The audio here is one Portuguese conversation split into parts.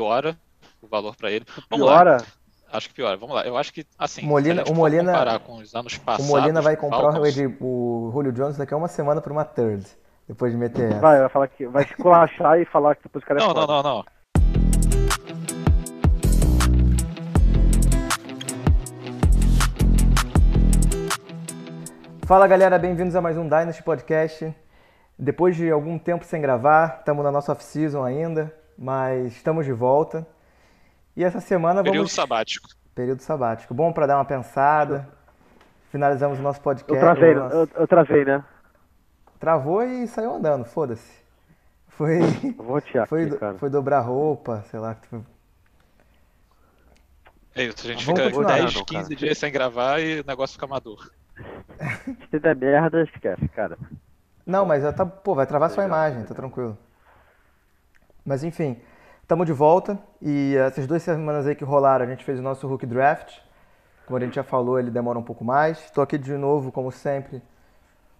piora o valor para ele. Vamos piora? Lá. Acho que piora. Vamos lá. Eu acho que, assim, Molina, o Molina, comparar com os anos passados... O Molina vai comprar Falcons, o, Julio Jones daqui a uma semana por uma third, depois de meter essa. Vai, vai falar que vai esculachar e falar que depois o cara é Não, não, não, não. Fala galera, bem-vindos a mais um Dynasty Podcast. Depois de algum tempo sem gravar, estamos na nossa off-season ainda, mas estamos de volta. E essa semana Período vamos. Período sabático. Período sabático. Bom para dar uma pensada. Finalizamos o nosso podcast. Eu travei, nosso... eu, eu travei, né? Travou e saiu andando, foda-se. Foi. Vou te foi, aqui, cara. foi dobrar roupa, sei lá. É isso, a gente Vamos fica continuar, 10, não, 15 cara. dias sem gravar e o negócio fica maduro. Se der merda, esquece, cara. Não, mas tá, pô, vai travar sua imagem, tá tranquilo. Mas enfim, estamos de volta e essas duas semanas aí que rolaram, a gente fez o nosso Hook Draft. Como a gente já falou, ele demora um pouco mais. Estou aqui de novo, como sempre,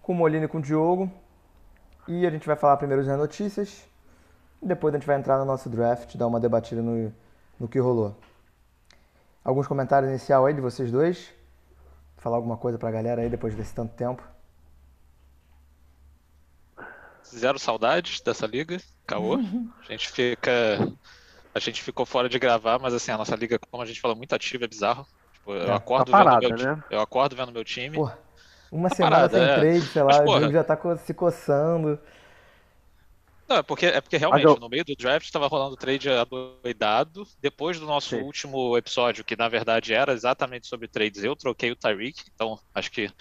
com o Molina e com o Diogo. E a gente vai falar primeiro das notícias. E depois a gente vai entrar no nosso draft, dar uma debatida no, no que rolou. Alguns comentários inicial aí de vocês dois? Falar alguma coisa pra galera aí depois desse tanto tempo? Zero saudades dessa liga, caô. A gente fica. A gente ficou fora de gravar, mas assim, a nossa liga, como a gente fala, muito ativa, é bizarro. Tipo, eu, É, acordo tá parada, vendo meu, né? eu acordo vendo meu time. Pô, uma Tá semana parada, sem é. trade, sei lá, Mas, o. Diogo já tá se coçando. Não, é porque, é porque realmente, eu- no meio do draft estava rolando trade adoidado. Depois do nosso Sim. último episódio, que na verdade era exatamente sobre trades, eu troquei o Tyreek, então acho que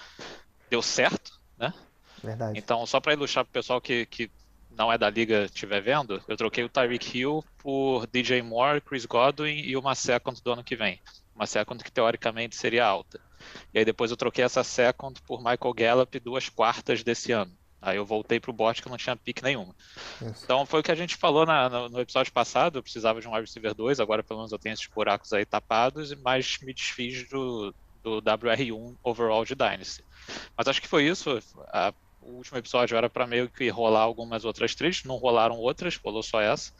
deu certo, né? Verdade. Então, só para ilustrar para o pessoal que, que não é da liga estiver vendo, eu troquei o Tyreek Hill por DJ Moore, Chris Godwin e uma second do ano que vem. Uma second que teoricamente seria alta. E aí depois eu troquei essa second por Michael Gallup duas quartas desse ano. Aí eu voltei pro bot que não tinha pick nenhuma. Isso. Então foi o que a gente falou na- no, no episódio passado, eu precisava de um wide receiver 2, agora pelo menos eu tenho esses buracos aí tapados, mas me desfiz do, do WR1 overall de Dynasty. Mas acho que foi isso. a- o último episódio era para meio que rolar algumas outras trades, não rolaram outras, rolou só essa.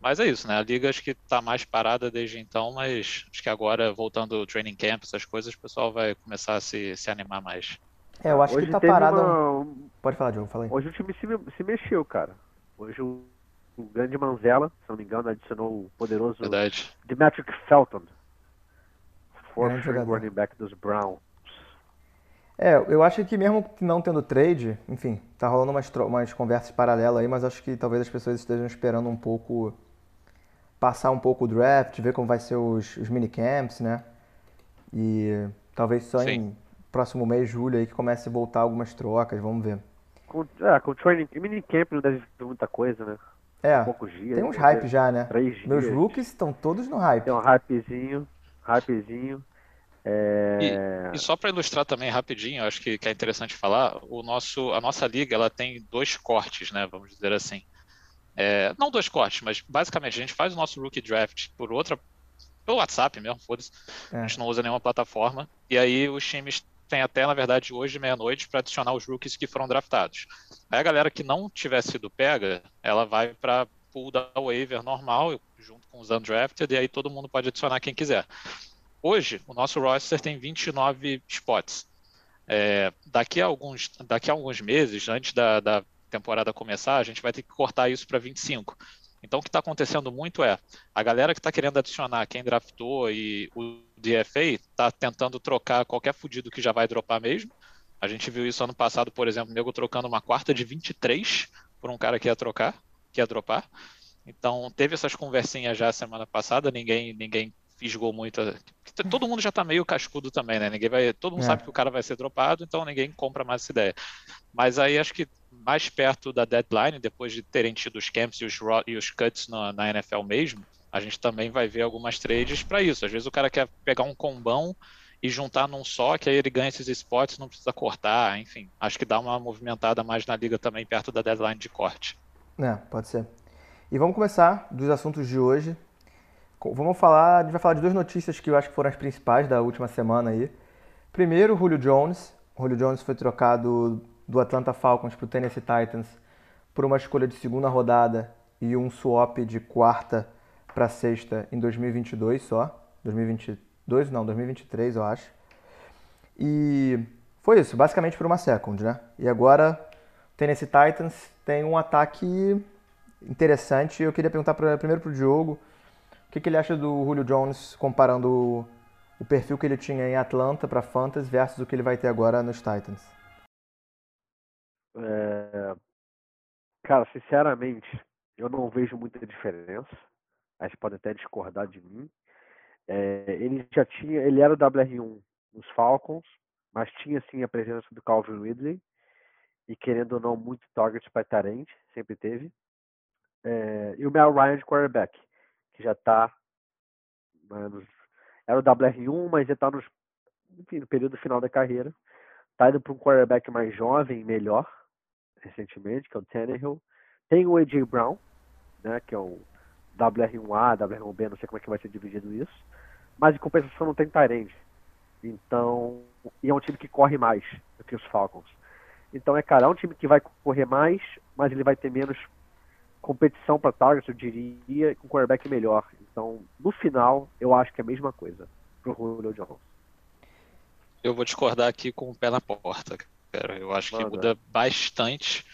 Mas é isso, né? A liga acho que tá mais parada desde então, mas acho que agora, voltando ao training camp, essas coisas, o pessoal vai começar a se, se animar mais. É, eu acho Hoje que tá teve parado. uma- Pode falar, Diogo, fala aí. Hoje o time se, se mexeu, cara. Hoje o, o grande Manzella, se não me engano, adicionou o poderoso Verdade. Demetric Felton. Fourth running back dos Browns. É, eu acho que mesmo que não tendo trade, enfim, tá rolando umas, umas conversas paralelas aí, mas acho que talvez as pessoas estejam esperando um pouco passar um pouco o draft, ver como vai ser os, os minicamps, né? E talvez só em Sim. próximo mês, julho aí, que comece a voltar algumas trocas, vamos ver. Com, é, com o training, minicamp não deve ter muita coisa, né? É, Poucos dias. tem uns hype já, né? Três Meus dias. rookies estão todos no hype. Tem um hypezinho, hypezinho. É... E só para ilustrar também rapidinho, acho que, que é interessante falar, o nosso, a nossa liga ela tem dois cortes, né? Vamos dizer assim. É, não dois cortes, mas basicamente a gente faz o nosso rookie draft por outra, pelo WhatsApp mesmo, foda-se. É. A gente não usa nenhuma plataforma. E aí os times têm até, na verdade, hoje, meia-noite, para adicionar os rookies que foram draftados. Aí a galera que não tiver sido pega, ela vai para pool da waiver normal, junto com os undrafted, e aí todo mundo pode adicionar quem quiser. Hoje, o nosso roster tem 29 spots. É, daqui, a alguns, daqui a alguns meses, antes da, da temporada começar, a gente vai ter que cortar isso para 25. Então, o que está acontecendo muito é a galera que está querendo adicionar quem draftou e o DFA está tentando trocar qualquer fudido que já vai dropar mesmo. A gente viu isso ano passado, por exemplo, o nego trocando uma quarta de 23 por um cara que ia trocar, que ia dropar. Então, teve essas conversinhas já semana passada, ninguém, ninguém fisgou muito. a- Todo mundo já tá meio cascudo também, né? Ninguém vai, todo mundo É. sabe que o cara vai ser dropado, então ninguém compra mais essa ideia. Mas aí acho que mais perto da deadline, depois de terem tido os camps e os, e os cuts na, na NFL mesmo, a gente também vai ver algumas trades para isso. Às vezes o cara quer pegar um combão e juntar num só, que aí ele ganha esses spots, não precisa cortar, enfim. Acho que dá uma movimentada mais na liga também perto da deadline de corte. É, pode ser. E vamos começar dos assuntos de hoje. Vamos falar, a gente vai falar de duas notícias que eu acho que foram as principais da última semana aí. Primeiro, o Julio Jones. O Julio Jones foi trocado do Atlanta Falcons para o Tennessee Titans por uma escolha de segunda rodada e um swap de quarta para sexta em 2022 só. 2022, não, 2023 eu acho. E foi isso, basicamente por uma second, né? E agora Tennessee Titans tem um ataque interessante. Eu queria perguntar pra, primeiro Diogo o que, que ele acha do Julio Jones comparando o, o perfil que ele tinha em Atlanta para Fantasy versus o que ele vai ter agora nos Titans. É... Cara, sinceramente, eu não vejo muita diferença. A gente pode até discordar de mim. É, ele já tinha, ele era o WR1 nos Falcons, mas tinha sim a presença do Calvin Ridley e querendo ou não muito targets para Tarente, sempre teve. É, e o Mel Ryan de quarterback, que já está era o WR1, mas já está no período final da carreira. Está indo para um quarterback mais jovem, melhor, recentemente, que é o Tannehill. Tem o A.J. Brown, né, que é o WR1A, WR1B, não sei como é que vai ser dividido isso. Mas em compensação não tem Tyrande. Então, e é um time que corre mais do que os Falcons. Então é, cara, é um time que vai correr mais, mas ele vai ter menos competição para targets, eu diria, com um quarterback melhor. Então, no final, eu acho que é a mesma coisa pro Julio Jones. Eu vou discordar aqui com o pé na porta, cara. Eu acho Manda. que muda bastante.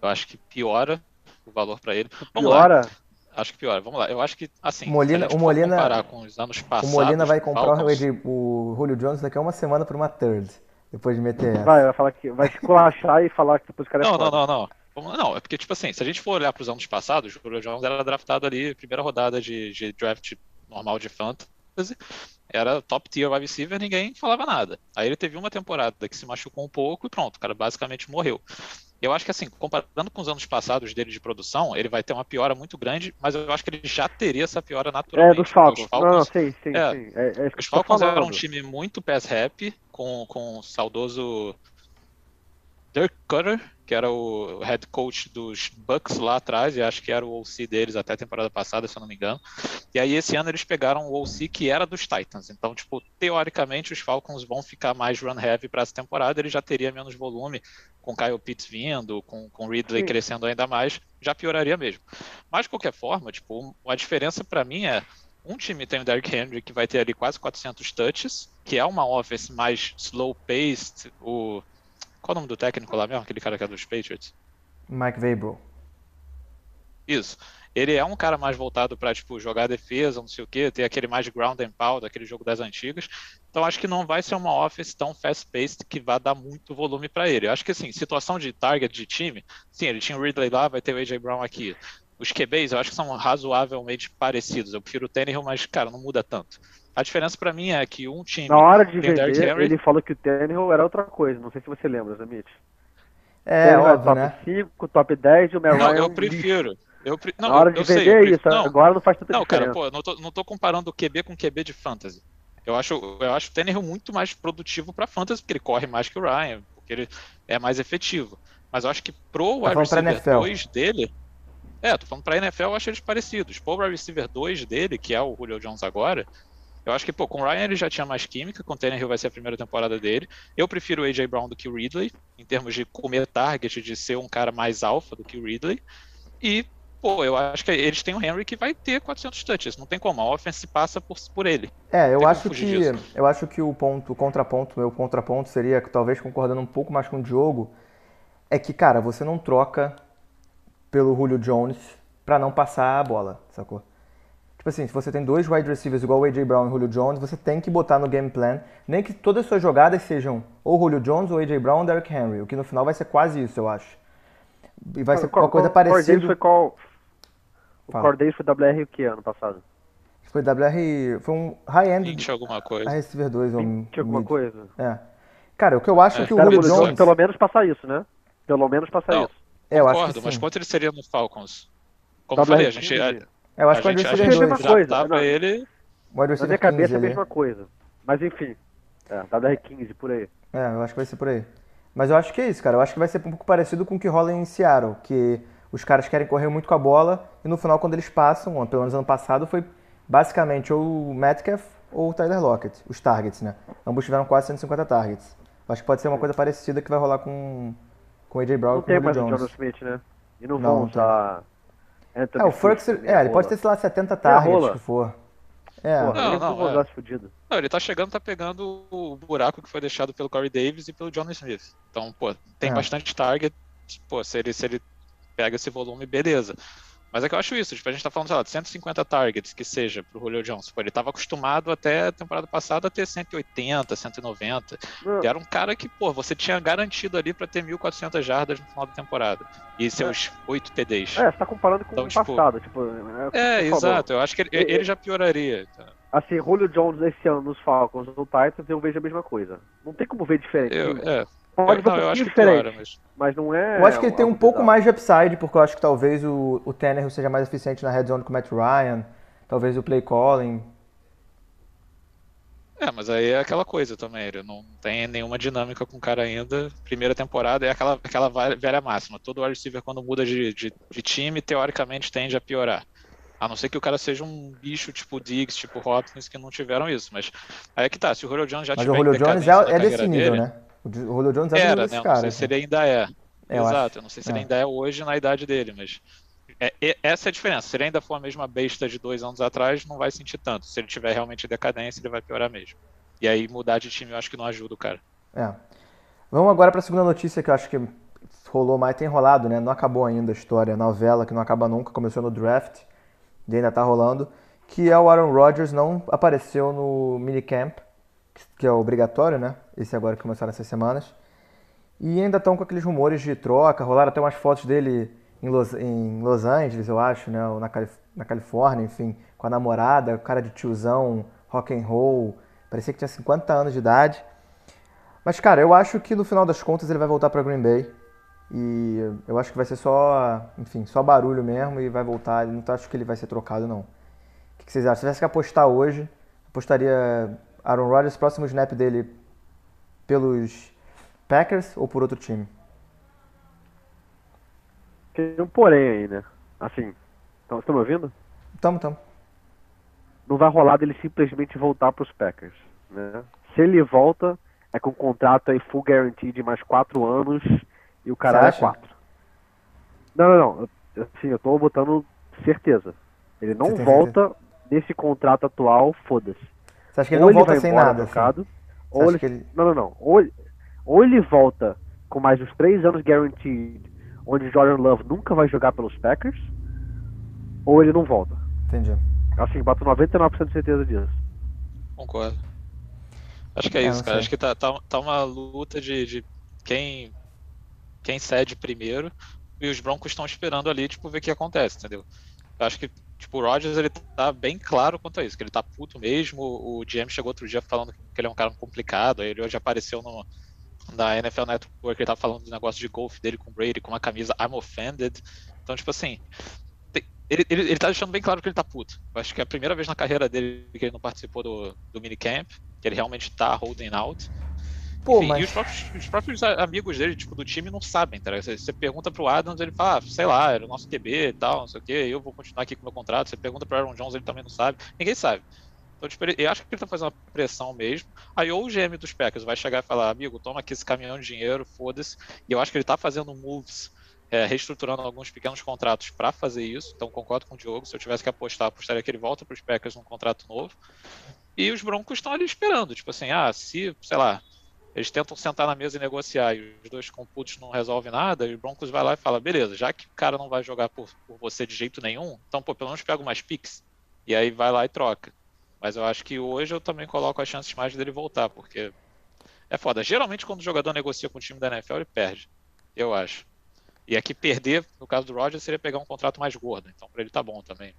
Eu acho que piora o valor para ele. Vamos piora? Lá. Acho que piora. Vamos lá. Eu acho que, assim, Molina, o Molina, comparar com os anos passados... O Molina vai comprar Falcons, o, o Julio Jones daqui a uma semana por uma third. Depois de meter essa. Vai, vai falar que vai esculachar e falar que depois o cara é Não, não, não, não. Não, é porque, tipo assim, se a gente for olhar para os anos passados, o Julio Jones era draftado ali, primeira rodada de, de draft normal de fantasy, era top tier wide receiver, ninguém falava nada. Aí ele teve uma temporada que se machucou um pouco e pronto, o cara basicamente morreu. Eu acho que assim, comparando com os anos passados dele de produção, ele vai ter uma piora muito grande, mas eu acho que ele já teria essa piora naturalmente. É, dos Falcons. Falcons não, sim, sim, é, sim. É, é os Falcons eram um time muito pass rap, com, com o saudoso Dirk Cutter, que era o head coach dos Bucks lá atrás, e acho que era o OC deles até a temporada passada, se eu não me engano. E aí esse ano eles pegaram o OC que era dos Titans. Então, tipo, teoricamente os Falcons vão ficar mais run heavy para essa temporada, ele já teria menos volume com Kyle Pitts vindo, com, com Ridley Sim. crescendo ainda mais, já pioraria mesmo. Mas de qualquer forma, tipo, a diferença para mim é um time tem o Derrick Henry que vai ter ali quase 400 touches, que é uma offense mais slow paced, o qual o nome do técnico lá mesmo? Aquele cara que é dos Patriots? Mike Vrabel. Isso. Ele é um cara mais voltado para tipo jogar defesa, não sei o quê, ter aquele mais ground and pound, aquele jogo das antigas. Então acho que não vai ser uma offense tão fast-paced que vai dar muito volume para ele. Eu acho que assim, situação de target de time, sim, ele tinha o Ridley lá, vai ter o AJ Brown aqui. Os QBs eu acho que são razoavelmente parecidos. Eu prefiro o Tannehill, mas cara, não muda tanto. A diferença para mim é que um time. Na hora de vender, Henry... ele falou que o Tannehill era outra coisa. Não sei se você lembra, Zamit. É, óbvio, top né? 5, top 10 e o Mel Não, eu prefiro. Eu pre... não, Na hora de eu vender sei, é isso. Não, agora não faz tanta não, diferença. Não, cara, pô, não tô, não tô comparando o QB com o QB de fantasy. Eu acho, eu acho o Tannehill muito mais produtivo para fantasy, porque ele corre mais que o Ryan, porque ele é mais efetivo. Mas eu acho que pro tá wide receiver 2 dele. É, tô falando pra NFL, eu acho eles parecidos. Pro wide receiver 2 dele, que é o Julio Jones agora, eu acho que, pô, com o Ryan ele já tinha mais química, com o Tannehill vai ser a primeira temporada dele. Eu prefiro o AJ Brown do que o Ridley, em termos de comer target, de ser um cara mais alfa do que o Ridley. E, pô, eu acho que eles têm o Henry que vai ter 400 touches, não tem como, a offense passa por, por ele. É, eu acho que disso. eu acho que o ponto, o contraponto, meu contraponto seria, talvez concordando um pouco mais com o Diogo, é que, cara, você não troca pelo Julio Jones para não passar a bola, sacou? Tipo assim, se você tem dois wide receivers igual o A.J. Brown e Julio Jones, você tem que botar no game plan, nem que todas as suas jogadas sejam ou Julio Jones, ou A.J. Brown, ou Derrick Henry, o que no final vai ser quase isso, eu acho. E vai ser qual, uma coisa parecida. Foi qual... O Cordays foi WR o que ano passado? Foi WR. Foi um high-end. 20 alguma coisa. A receiver 2 ou 20 alguma coisa. É. Cara, o que eu acho é, que o Julio Jones. Pelo menos passar isso, né? Pelo menos passar Não, isso. É, eu acho que mas quanto ele seria no Falcons? Como eu falei, a gente. Eu acho a que gente, a gente é a mesma coisa. Não, ele... Na minha cabeça é a mesma coisa. Mas enfim. É, WR15 por aí. É, eu acho que vai ser por aí. Mas eu acho que é isso, cara. Eu acho que vai ser um pouco parecido com o que rola em Seattle, que os caras querem correr muito com a bola e no final, quando eles passam, pelo menos ano passado, foi basicamente ou o Metcalf ou o Tyler Lockett, os targets, né? Ambos tiveram quase 150 targets. Eu acho que pode ser uma coisa parecida que vai rolar com, com o AJ Brown não e com o mais Jones. o John Smith, né? E não, não vão usar Anthony é, o Furks, é, ele pode ter, sei lá, 70 targets, que for. É, Porra, não, não, é. não, ele tá chegando, tá pegando o buraco que foi deixado pelo Corey Davis e pelo John Smith. Então, pô, tem é. bastante target. Pô, se ele, se ele pega esse volume, beleza. Mas é que eu acho isso, tipo, a gente tá falando, sei lá, de 150 targets, que seja pro Julio Jones. Pô, ele tava acostumado até a temporada passada a ter 180, 190. E era um cara que, pô, você tinha garantido ali para ter 1.400 jardas no final da temporada. E seus é. 8 TDs. É, você tá comparando com então, o tipo, passado. Tipo, é, é exato. Eu acho que ele, ele já pioraria. Tá? Assim, Julio Jones esse ano nos Falcons, no Titans, eu vejo a mesma coisa. Não tem como ver diferente. Eu, é. Pode eu, não, eu acho diferente, piora, mas... mas... não é. Eu acho que ele tem um pouco mais de upside, porque eu acho que talvez o, o Tanner seja mais eficiente na red zone com o Matt Ryan, talvez o play calling. É, mas aí é aquela coisa também, ele não tem nenhuma dinâmica com o cara ainda. Primeira temporada é aquela, aquela velha máxima. Todo wide receiver, quando muda de, de, de, time, teoricamente tende a piorar. A não ser que o cara seja um bicho tipo Diggs, tipo Hopkins, que não tiveram isso. Mas aí é que tá, se o Julio Jones já mas tiver o Julio Jones é, é desse nível, dele, né? O Julio Jones era, era né? Cara, não sei se ele ainda é. é Exato, eu não sei se é. ele ainda é hoje na idade dele, mas é, essa é a diferença. Se ele ainda for a mesma besta de dois anos atrás, não vai sentir tanto. Se ele tiver realmente decadência, ele vai piorar mesmo. E aí mudar de time eu acho que não ajuda o cara. É. Vamos agora para a segunda notícia que eu acho que rolou mais, tem rolado, né? Não acabou ainda a história, a novela que não acaba nunca, começou no draft e ainda tá rolando, que é o Aaron Rodgers não apareceu no minicamp que é obrigatório, né? Esse agora que começaram essas semanas. E ainda estão com aqueles rumores de troca, rolaram até umas fotos dele em Los, em Los Angeles, eu acho, né? Ou na, Calif na Califórnia, enfim, com a namorada, cara de tiozão, rock and roll, parecia que tinha 50 anos de idade. Mas, cara, eu acho que no final das contas ele vai voltar para Green Bay. E eu acho que vai ser só, enfim, só barulho mesmo e vai voltar. Não acho que ele vai ser trocado, não. O que vocês acham? Se tivesse que apostar hoje, apostaria Aaron Rodgers, próximo snap dele pelos Packers ou por outro time? Tem um porém aí, né? Assim, estão me ouvindo? Estamos, estamos. Não vai rolar dele simplesmente voltar para os Packers, né? Se ele volta, é com um contrato aí full guarantee de mais quatro anos e o cara é quatro. Não, não, não. Assim, eu tô botando certeza. Ele não volta certeza? nesse contrato atual, foda-se. Você acha que ele ou não ele volta sem nada? Assim? Ou ele... ele... Não, não, não. Ou, ou ele volta com mais uns três anos guaranteed, onde Jordan Love nunca vai jogar pelos Packers, ou ele não volta. Entendi. Assim, bato 99% de certeza disso. Concordo. Acho que é, é isso, cara. Acho que tá, tá, tá uma luta de, de quem, quem cede primeiro e os Broncos estão esperando ali, tipo, ver o que acontece, entendeu? Eu acho que Tipo, o Rodgers, ele tá bem claro quanto a isso, que ele tá puto mesmo. O GM chegou outro dia falando que ele é um cara complicado. Ele hoje apareceu no, na NFL Network, ele tava falando do negócio de golfe dele com o Brady, com uma camisa I'm offended. Então, tipo assim, ele, ele, ele tá deixando bem claro que ele tá puto. Eu acho que é a primeira vez na carreira dele que ele não participou do, do minicamp, que ele realmente tá holding out. Pô, Enfim, mas... E os próprios, os próprios, amigos dele, tipo, do time não sabem, tá Você, você pergunta pro Adams, ele fala, ah, sei lá, era o nosso QB e tal, não sei o quê, eu vou continuar aqui com o meu contrato. Você pergunta pro Aaron Jones, ele também não sabe. Ninguém sabe. Então, tipo, ele, eu acho que ele tá fazendo uma pressão mesmo. Aí ou o GM dos Packers vai chegar e falar, amigo, toma aqui esse caminhão de dinheiro, foda-se. E eu acho que ele tá fazendo moves, é, reestruturando alguns pequenos contratos para fazer isso. Então, concordo com o Diogo. Se eu tivesse que apostar, apostaria que ele volta para os Packers num contrato novo. E os Broncos estão ali esperando, tipo assim, ah, se, sei lá, eles tentam sentar na mesa e negociar e os dois computos não resolvem nada, e o Broncos vai lá e fala, beleza, já que o cara não vai jogar por, por você de jeito nenhum, então pô, pelo menos pega umas picks. E aí vai lá e troca. Mas eu acho que hoje eu também coloco as chances mais dele voltar, porque é foda. Geralmente quando o jogador negocia com o time da NFL, ele perde. Eu acho. E aqui perder, no caso do Roger, seria pegar um contrato mais gordo. Então pra ele tá bom também.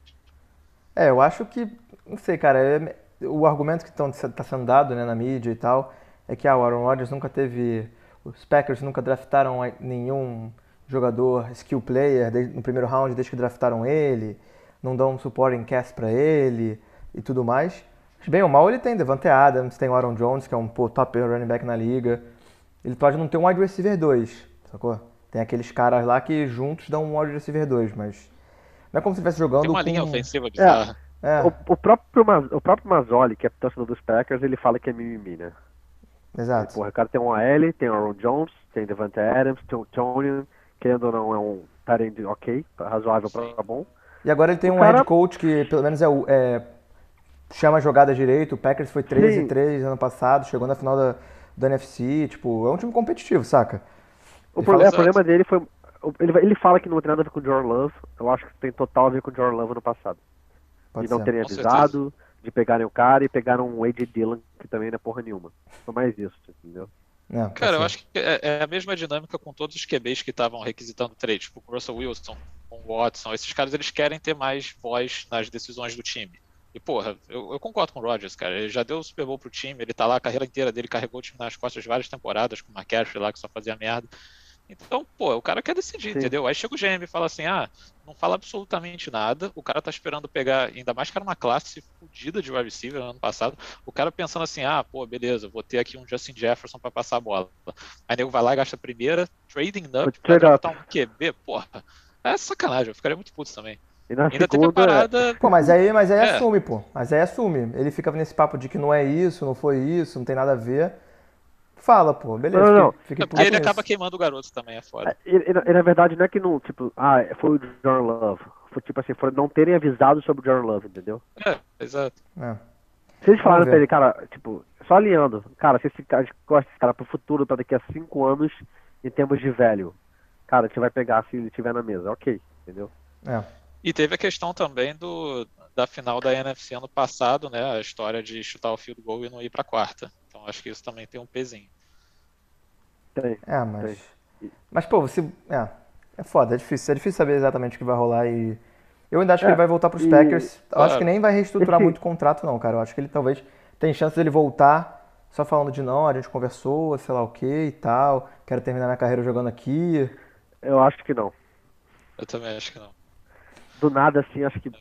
É, eu acho que, não sei, cara, é, o argumento que está sendo dado né, na mídia e tal é que ah, o Aaron Rodgers nunca teve. Os Packers nunca draftaram nenhum jogador skill player no primeiro round desde que draftaram ele, não dão um supporting cast para ele e tudo mais. Bem ou mal ele tem Devante Adams, tem o Aaron Jones, que é um pô, top running back na liga. Ele pode não ter um wide receiver 2, sacou? Tem aqueles caras lá que juntos dão um wide receiver 2, mas não é como se estivesse jogando Tem uma com... linha ofensiva de é, é. O, o, próprio, o próprio Mazzoli, que é torcedor dos Packers, ele fala que é mimimi, né? Exato. Porra, o cara tem um AL, tem o Aaron Jones, tem Devante Adams, tem o Tony, querendo ou não, é um tarend ok, razoável para bom. E agora ele tem O um cara- head coach que pelo menos é, o- é- chama a jogada direito. O Packers foi 3 Sim. e 3 ano passado, chegou na final da, do NFC. Tipo, é um time competitivo, saca? O, Ele pro- fala é, o problema dele foi. Ele, ele fala que não tem nada a ver com o Jordan Love. Eu acho que tem total a ver com o Jordan Love no passado. Pode de não ser. terem avisado, de pegarem o cara e pegaram um A.J. Dillon, que também não é porra nenhuma. Foi mais isso, entendeu? É, pode Cara, eu ser. acho que é, é a mesma dinâmica com todos os QBs que estavam requisitando trade, tipo com o Russell Wilson, com o Watson. Esses caras eles querem ter mais voz nas decisões do time. E, porra, eu, eu concordo com o Rodgers, cara. Ele já deu o Super Bowl pro time, ele tá lá a carreira inteira dele, carregou o time nas costas várias temporadas, com o McCaffrey lá que só fazia merda. Então, pô, o cara quer decidir, Sim. entendeu? Aí chega o GM e fala assim: ah, não fala absolutamente nada. O cara tá esperando pegar, ainda mais que era uma classe fodida de wide receiver no ano passado. O cara pensando assim: ah, pô, beleza, vou ter aqui um Justin Jefferson pra passar a bola. Aí nego vai lá e gasta a primeira, trading up, pra draftar um QB, porra. É sacanagem, eu ficaria muito puto também. E na Ainda teve a segunda, parada. Pô, mas aí, mas aí É. assume, pô. Mas aí assume. Ele fica nesse papo de que não é isso, não foi isso, não tem nada a ver. Fala, pô, beleza. Não, não, fique- fique É ele acaba queimando o garoto também, é foda. e, e na- e na verdade não é que não, tipo, ah, foi o Jordan Love. Foi tipo assim, foi não terem avisado sobre o Jordan Love, entendeu? É, exato. É. Se eles falaram pra ele, cara, tipo, só alinhando, cara, se esse cara gosta desse cara pro futuro, pra daqui a cinco anos, em termos de velho, cara, a gente vai pegar se ele estiver na mesa, ok, entendeu? É. E teve a questão também do, da final da NFC ano passado, né? A história de chutar o field goal e não ir pra quarta. Então acho que isso também tem um pezinho. Tem. É, mas. Mas, pô, você. É. É foda, é difícil. É difícil saber exatamente o que vai rolar e. Eu ainda acho que É, ele vai voltar pros e- Packers. Eu acho que nem vai reestruturar muito o contrato, não, cara. Eu acho que ele talvez. Tem chance dele voltar só falando de não, a gente conversou, sei lá o que e tal. Quero terminar minha carreira jogando aqui. Eu acho que não. Eu também acho que não. Do nada, assim, acho que.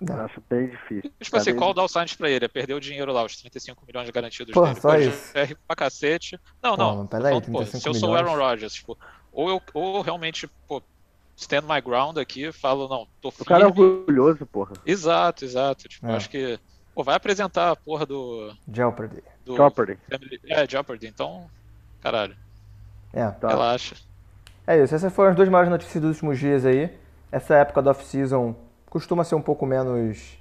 Não. eu Acho bem difícil. Tipo assim, qual dá o sign pra ele? É perder o dinheiro lá, os 35 milhões garantidos Pô, dele. só Pô, isso. é rico pra cacete. Não, Pô, não. peraí, falando, pô, 35 se eu sou o milhões. Aaron Rodgers, tipo, ou eu ou realmente, pô, stand my ground aqui, falo, não, tô O cara é firme. orgulhoso, porra. Exato, exato. Tipo, É. acho que. Pô, vai apresentar a porra do. Jeopardy. do Jeopardy. Family- É, Jeopardy, então. Caralho, É. Tá. relaxa. É isso, essas foram as duas maiores notícias dos últimos dias aí. Essa época do off-season costuma ser um pouco menos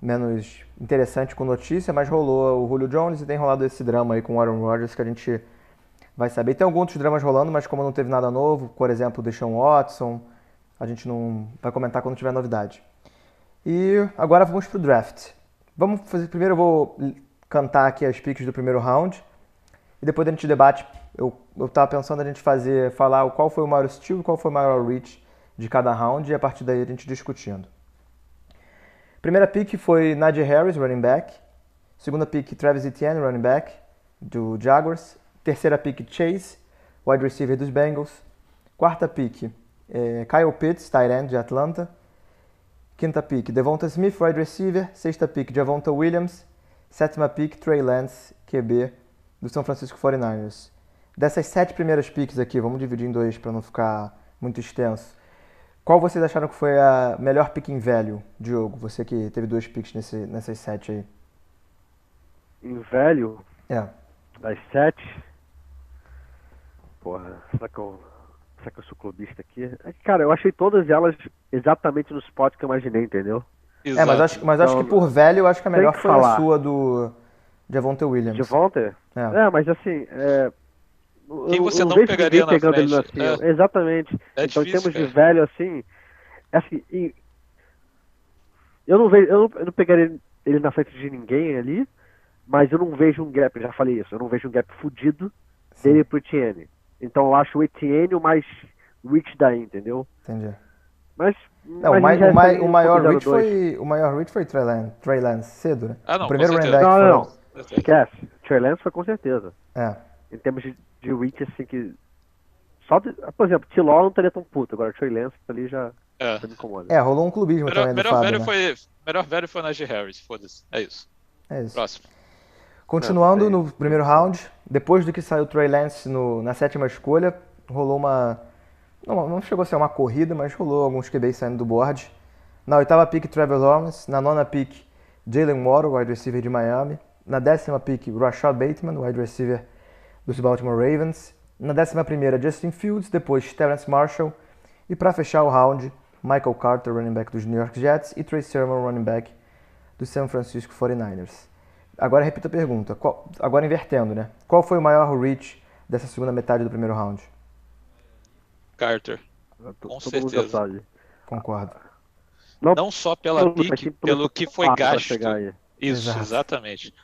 menos interessante com notícia, mas rolou o Julio Jones e tem rolado esse drama aí com o Aaron Rodgers que a gente vai saber. Tem alguns dramas rolando, mas como não teve nada novo, por exemplo, o Deshaun Watson, a gente não vai comentar quando tiver novidade. E agora vamos pro draft. Vamos fazer primeiro eu vou cantar aqui as picks do primeiro round. E depois a gente debate. Eu, eu tava pensando a gente fazer, falar qual foi o maior steal e qual foi o maior reach de cada round e a partir daí a gente discutindo. Primeira pick foi Najee Harris, running back. Segunda pick, Travis Etienne, running back, do Jaguars. Terceira pick, Chase, wide receiver dos Bengals. Quarta pick, eh, Kyle Pitts, tight end de Atlanta. Quinta pick, Devonta Smith, wide receiver. Sexta pick, Javonta Williams. Sétima pick, Trey Lance, QB do São Francisco 49ers. Dessas sete primeiras picks aqui, vamos dividir em dois para não ficar muito extenso. Qual vocês acharam que foi a melhor pick em velho, Diogo? Você que teve duas picks nesse, nessas sete aí. Em velho, É. das sete. Porra, será que eu. Será que eu sou clubista aqui? É que, Cara, eu achei todas elas exatamente no spot que eu imaginei, entendeu? É, mas Exato. acho, mas acho que Então, por velho, eu acho que a melhor que foi a falar. sua do Javonte Williams. Volta? É. É, mas assim. É, Quem você não pegaria ninguém na pegando ele frente? assim, Exatamente. É então, em difícil, termos de cara. velho, assim. é assim e- eu não vejo. Eu não, eu não pegaria ele na frente de ninguém ali, mas eu não vejo um gap, já falei isso, eu não vejo um gap fudido dele pro Etienne. Então eu acho o Etienne o mais rich daí, entendeu? Entendi. Mas. Não, mas o, mai- já o, maior reach foi o maior reach foi Trey Lance, Trey Lance cedo, né? Ah, não, o primeiro running back Não, não, não. Esquece. Trey Lance foi com certeza. É. Em termos de, de reach, assim, que. Só, de, por exemplo, Tiló não estaria tão puto, agora Trey Lance ali já, É. já me incomoda. É, rolou um clubismo Melhor, também do melhor Fábio, velho né? foi. Melhor velho foi Najee Harris, foda-se. É isso. É isso. Próximo. Continuando Não, no primeiro round, depois do que saiu o Trey Lance no- na sétima escolha, rolou uma. Não, não chegou a ser uma corrida, mas rolou alguns QBs saindo do board. Na oitava pick, Trevor Lawrence. Na nona pick, Jalen Waddle, wide receiver de Miami. Na décima pick, Rashad Bateman, wide receiver dos Baltimore Ravens. Na décima primeira, Justin Fields. Depois, Terrence Marshall. E para fechar o round, Michael Carter, running back dos New York Jets, e Trey Sermon, running back do San Francisco 49ers. Agora repita a pergunta, qual, agora invertendo, né? Qual foi o maior reach dessa segunda metade do primeiro round? Carter. Com certeza. Concordo. Não, não só pela pique, pelo que foi gasto. Isso, Exato. exatamente.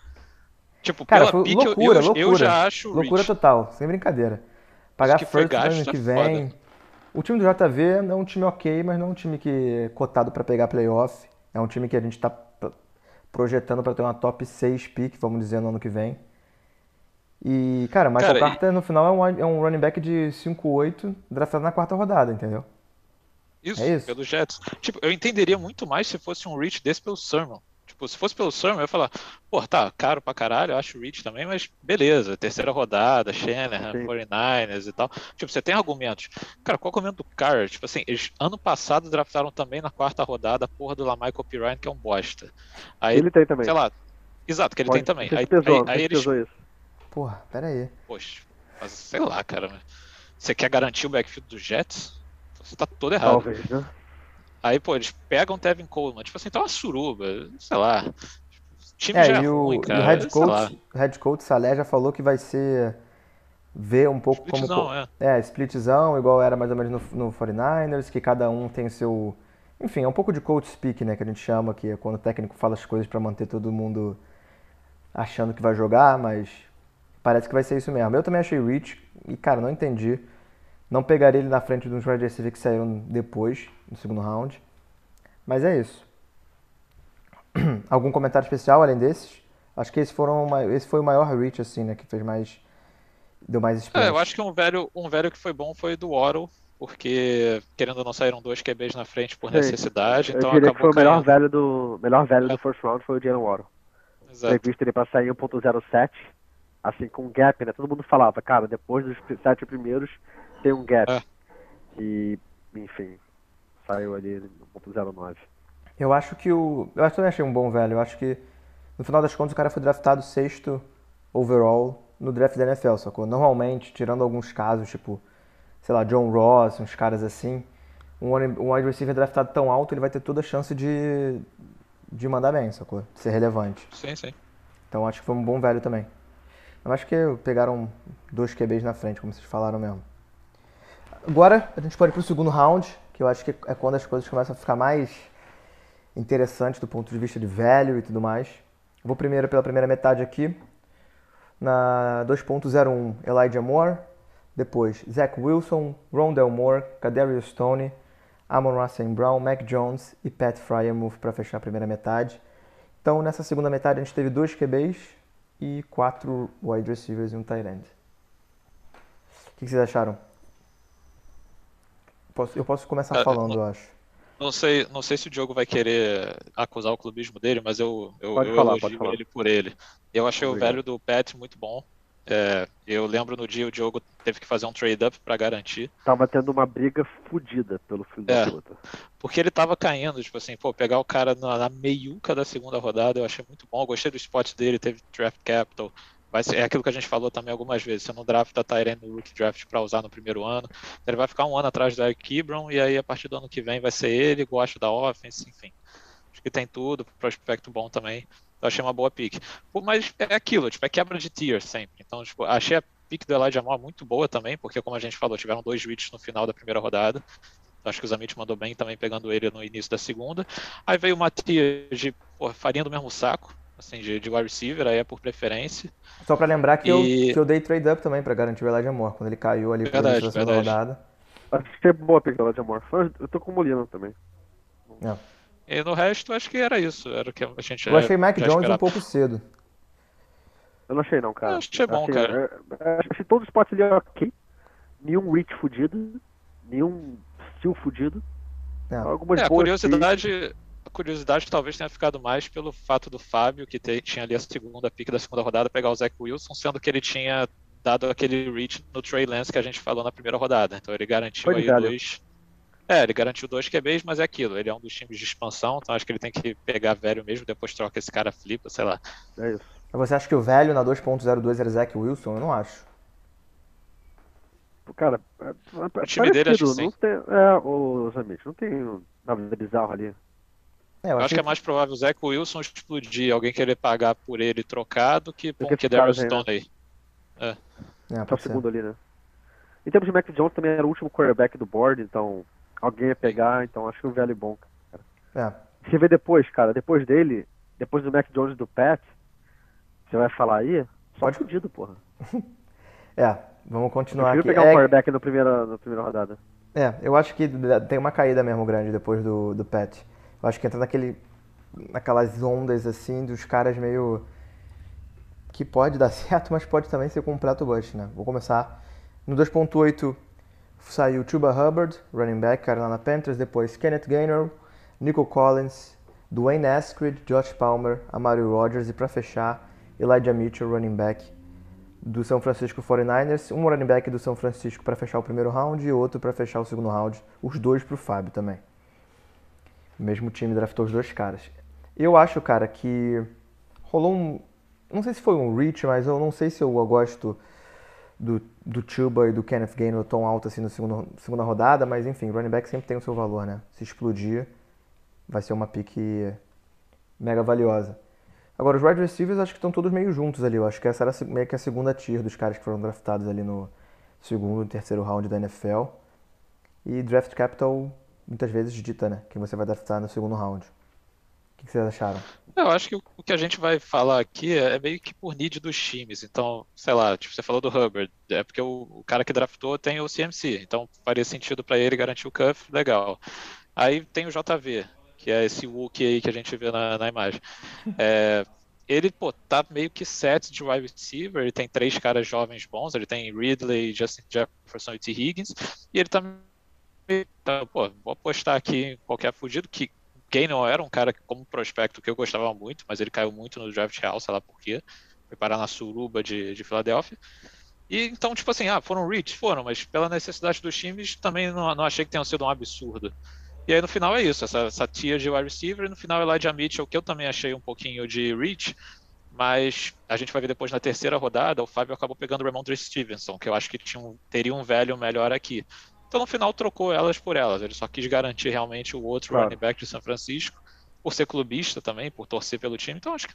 Tipo, Cara, pela loucura, eu, loucura, eu já acho Loucura rich. total, sem brincadeira. Pagar first no ano que é vem. Foda. O time do JV é um time ok, mas não é um time que é cotado para pegar playoff. É um time que a gente está projetando para ter uma top 6 pick, vamos dizer, no ano que vem. E, cara, Michael cara, Carter e... no final é um, é um running back de 5-8, draftado na quarta rodada, entendeu? Isso, é isso, pelo Jets. Tipo, eu entenderia muito mais se fosse um reach desse pelo Sermon. Tipo, se fosse pelo Sermon, eu ia falar, pô, tá, caro pra caralho, eu acho o Reach também, mas beleza, terceira rodada, Shanahan, 49ers e tal. Tipo, você tem argumentos. Cara, qual é o argumento do Carr? Tipo assim, eles ano passado draftaram também na quarta rodada a porra do Lamichael Pirine, que é um bosta. Aí, ele tem também. Sei lá. Exato, que ele Pode, tem também. Aí, pesou, aí, aí eles... isso. Porra, pera aí. Poxa, mas sei lá, cara. Você quer garantir o backfield dos Jets? Você tá todo errado. Talvez, né? Aí, pô, eles pegam Tevin Coleman, tipo assim, tá uma suruba, sei lá. O time é, já é e o, ruim, cara, e o head coach, o head coach Salé já falou que vai ser ver um pouco splitzão, como é. é, splitzão, igual era mais ou menos no, no 49ers, que cada um tem seu enfim, é um pouco de coach speak, né, que a gente chama que é quando o técnico fala as coisas para manter todo mundo achando que vai jogar, mas parece que vai ser isso mesmo. Eu também achei Rich e cara, não entendi. Não pegaria ele na frente dos wide receivers que saíram depois, no segundo round. Mas é isso. Algum comentário especial além desses? Acho que esse, foram esse foi o maior reach, assim, né? Que fez mais. Deu mais espaço. É, eu acho que um velho, um velho que foi bom foi do Waddle, porque querendo ou não saíram dois QBs na frente por necessidade. Sim. Então eu diria que foi o melhor velho do melhor velho é. do first round foi o Jalen Waddle. Exato. visto ele para sair 1.07, assim com um gap, né? Todo mundo falava, cara, depois dos sete primeiros tem um gap. É. E, enfim, saiu ali no 1.09. Eu acho que o. Eu também achei um bom velho. Eu acho que no final das contas o cara foi draftado sexto overall no draft da NFL, sacou? Normalmente, tirando alguns casos, tipo, sei lá, John Ross, uns caras assim, um, um wide receiver draftado tão alto, ele vai ter toda a chance de, de mandar bem, sacou? De ser relevante. Sim, sim. Então acho que foi um bom velho também. Eu acho que pegaram dois QBs na frente, como vocês falaram mesmo. Agora a gente pode ir pro segundo round, que eu acho que é quando as coisas começam a ficar mais interessantes do ponto de vista de velho e tudo mais. Vou primeiro pela primeira metade aqui. Na 2.01, Elijah Moore. Depois, Zach Wilson, Rondell Moore, Kadarius Stone, Amon Russell Brown, Mac Jones e Pat Fryermuth para fechar a primeira metade. Então, nessa segunda metade, a gente teve dois QBs e quatro wide receivers e um tight end. O que vocês acharam? Posso, eu posso começar falando, não, eu acho. Não sei, não sei se o Diogo vai querer acusar o clubismo dele, mas eu, eu, pode eu falar, elogio ele por ele. Eu achei Obrigado. o velho do Pet muito bom. É, eu lembro no dia o Diogo teve que fazer um trade-up para garantir. Tava tendo uma briga fodida pelo é, da puta. Porque ele tava caindo, tipo assim, pô, pegar o cara na, na meiuca da segunda rodada, eu achei muito bom. Eu gostei do spot dele, teve draft capital. Vai ser, é aquilo que a gente falou também algumas vezes. Você não drafta Tyrene no Rookie Draft para usar no primeiro ano. Ele vai ficar um ano atrás do Eric Ebron e aí a partir do ano que vem vai ser ele, gosta da offense, enfim. Acho que tem tudo, prospecto bom também. Eu achei uma boa pick. Mas é aquilo, tipo, é quebra de tier sempre. Então, tipo, achei a pick do Elijah Moore muito boa também, porque como a gente falou, tiveram dois reads no final da primeira rodada. Acho que o Zamit mandou bem também pegando ele no início da segunda. Aí veio uma tier de farinha do mesmo saco assim, de, de wide receiver, aí é por preferência. Só para lembrar que, e... eu, que eu dei trade up também para garantir o Elijah Moore, quando ele caiu ali verdade, na segunda rodada. Acho que é boa pick do Elijah Moore. Eu tô com o Molina também. É. E no resto, acho que era isso. Era o que a gente Eu achei Mac Jones esperava. um pouco cedo. Eu não achei não, cara. Eu achei bom, achei, cara. É, achei todos os spots ali ok. Nenhum reach fudido. Nenhum steel fudido. É. Algumas é, a curiosidade, a curiosidade talvez tenha ficado mais pelo fato do Fábio, que te, tinha ali a segunda pick da segunda rodada, pegar o Zach Wilson, sendo que ele tinha dado aquele reach no Trey Lance que a gente falou na primeira rodada. Então ele garantiu Foi aí dois. É, ele garantiu dois QBs, mas é aquilo. Ele é um dos times de expansão, então acho que ele tem que pegar velho mesmo, depois troca esse cara flipa, sei lá. É isso. Você acha que o velho na 2.02 era Zach Wilson? Eu não acho. cara, é, é, o time dele acho que sim. Tem, é, os amigos, não tem nada bizarro ali. É, eu, acho que é mais provável o Zach Wilson explodir, alguém querer pagar por ele trocado que bom que Darius Stone aí. É. É, tá o segundo ali, né? Em termos de Mac Jones também era o último quarterback do board, então alguém ia pegar, então acho que o velho é bom, cara. É. Você vê depois, cara, depois dele, depois do Mac Jones do Pat, você vai falar aí, só Pode... fudido, porra. é, vamos continuar eu aqui. pegar um é... quarterback na primeira, na primeira rodada. É, eu acho que tem uma caída mesmo grande depois do, do Pat. Eu acho que entra naquele, naquelas ondas assim dos caras meio que pode dar certo, mas pode também ser completo bust, né? Vou começar no 2.8 saiu Chuba Hubbard, running back, Carolina Panthers, depois Kenneth Gainwell, Nico Collins, Dwayne Eskridge, Josh Palmer, Amari Rogers e para fechar Elijah Mitchell, running back do São Francisco 49ers, um running back do São Francisco para fechar o primeiro round e outro para fechar o segundo round, os dois para o Fábio também. O mesmo time draftou os dois caras. Eu acho, cara, que rolou um. Não sei se foi um reach, mas eu não sei se eu gosto do, do Chuba e do Kenneth Gainwell tão alto assim na segunda, segunda rodada, mas enfim, running back sempre tem o seu valor, né? Se explodir, vai ser uma pique mega valiosa. Agora, os wide receivers acho que estão todos meio juntos ali. Eu acho que essa era meio que a segunda tier dos caras que foram draftados ali no segundo e terceiro round da NFL. E draft capital muitas vezes dita, né? Quem você vai draftar no segundo round. O que vocês acharam? Eu acho que o que a gente vai falar aqui é meio que por need dos times. Então, sei lá, tipo, você falou do Hubbard, é porque o, cara que draftou tem o CMC, então faria sentido para ele garantir o cuff, legal. Aí tem o JV, que é esse Wookie aí que a gente vê na, na imagem. É, ele, pô, tá meio que set de wide receiver, ele tem três caras jovens bons, ele tem Ridley, Justin Jefferson e T. Higgins, e ele tá então, pô, vou apostar aqui em qualquer fudido, que não era um cara que, como prospecto que eu gostava muito, mas ele caiu muito no draft real, sei lá por quê. Foi parar na suruba de, de Filadélfia. E então, tipo assim, ah, foram reach? Foram, mas pela necessidade dos times também não, não achei que tenha sido um absurdo. E aí no final é isso, essa, essa tia de wide receiver, e no final Elijah Mitchell, que eu também achei um pouquinho de reach, mas a gente vai ver depois na terceira rodada, o Fábio acabou pegando o Ramondre Stevenson, que eu acho que tinha um, teria um velho melhor aqui. Então no final trocou elas por elas. Ele só quis garantir realmente o outro claro. running back de São Francisco, por ser clubista também, por torcer pelo time. Então acho que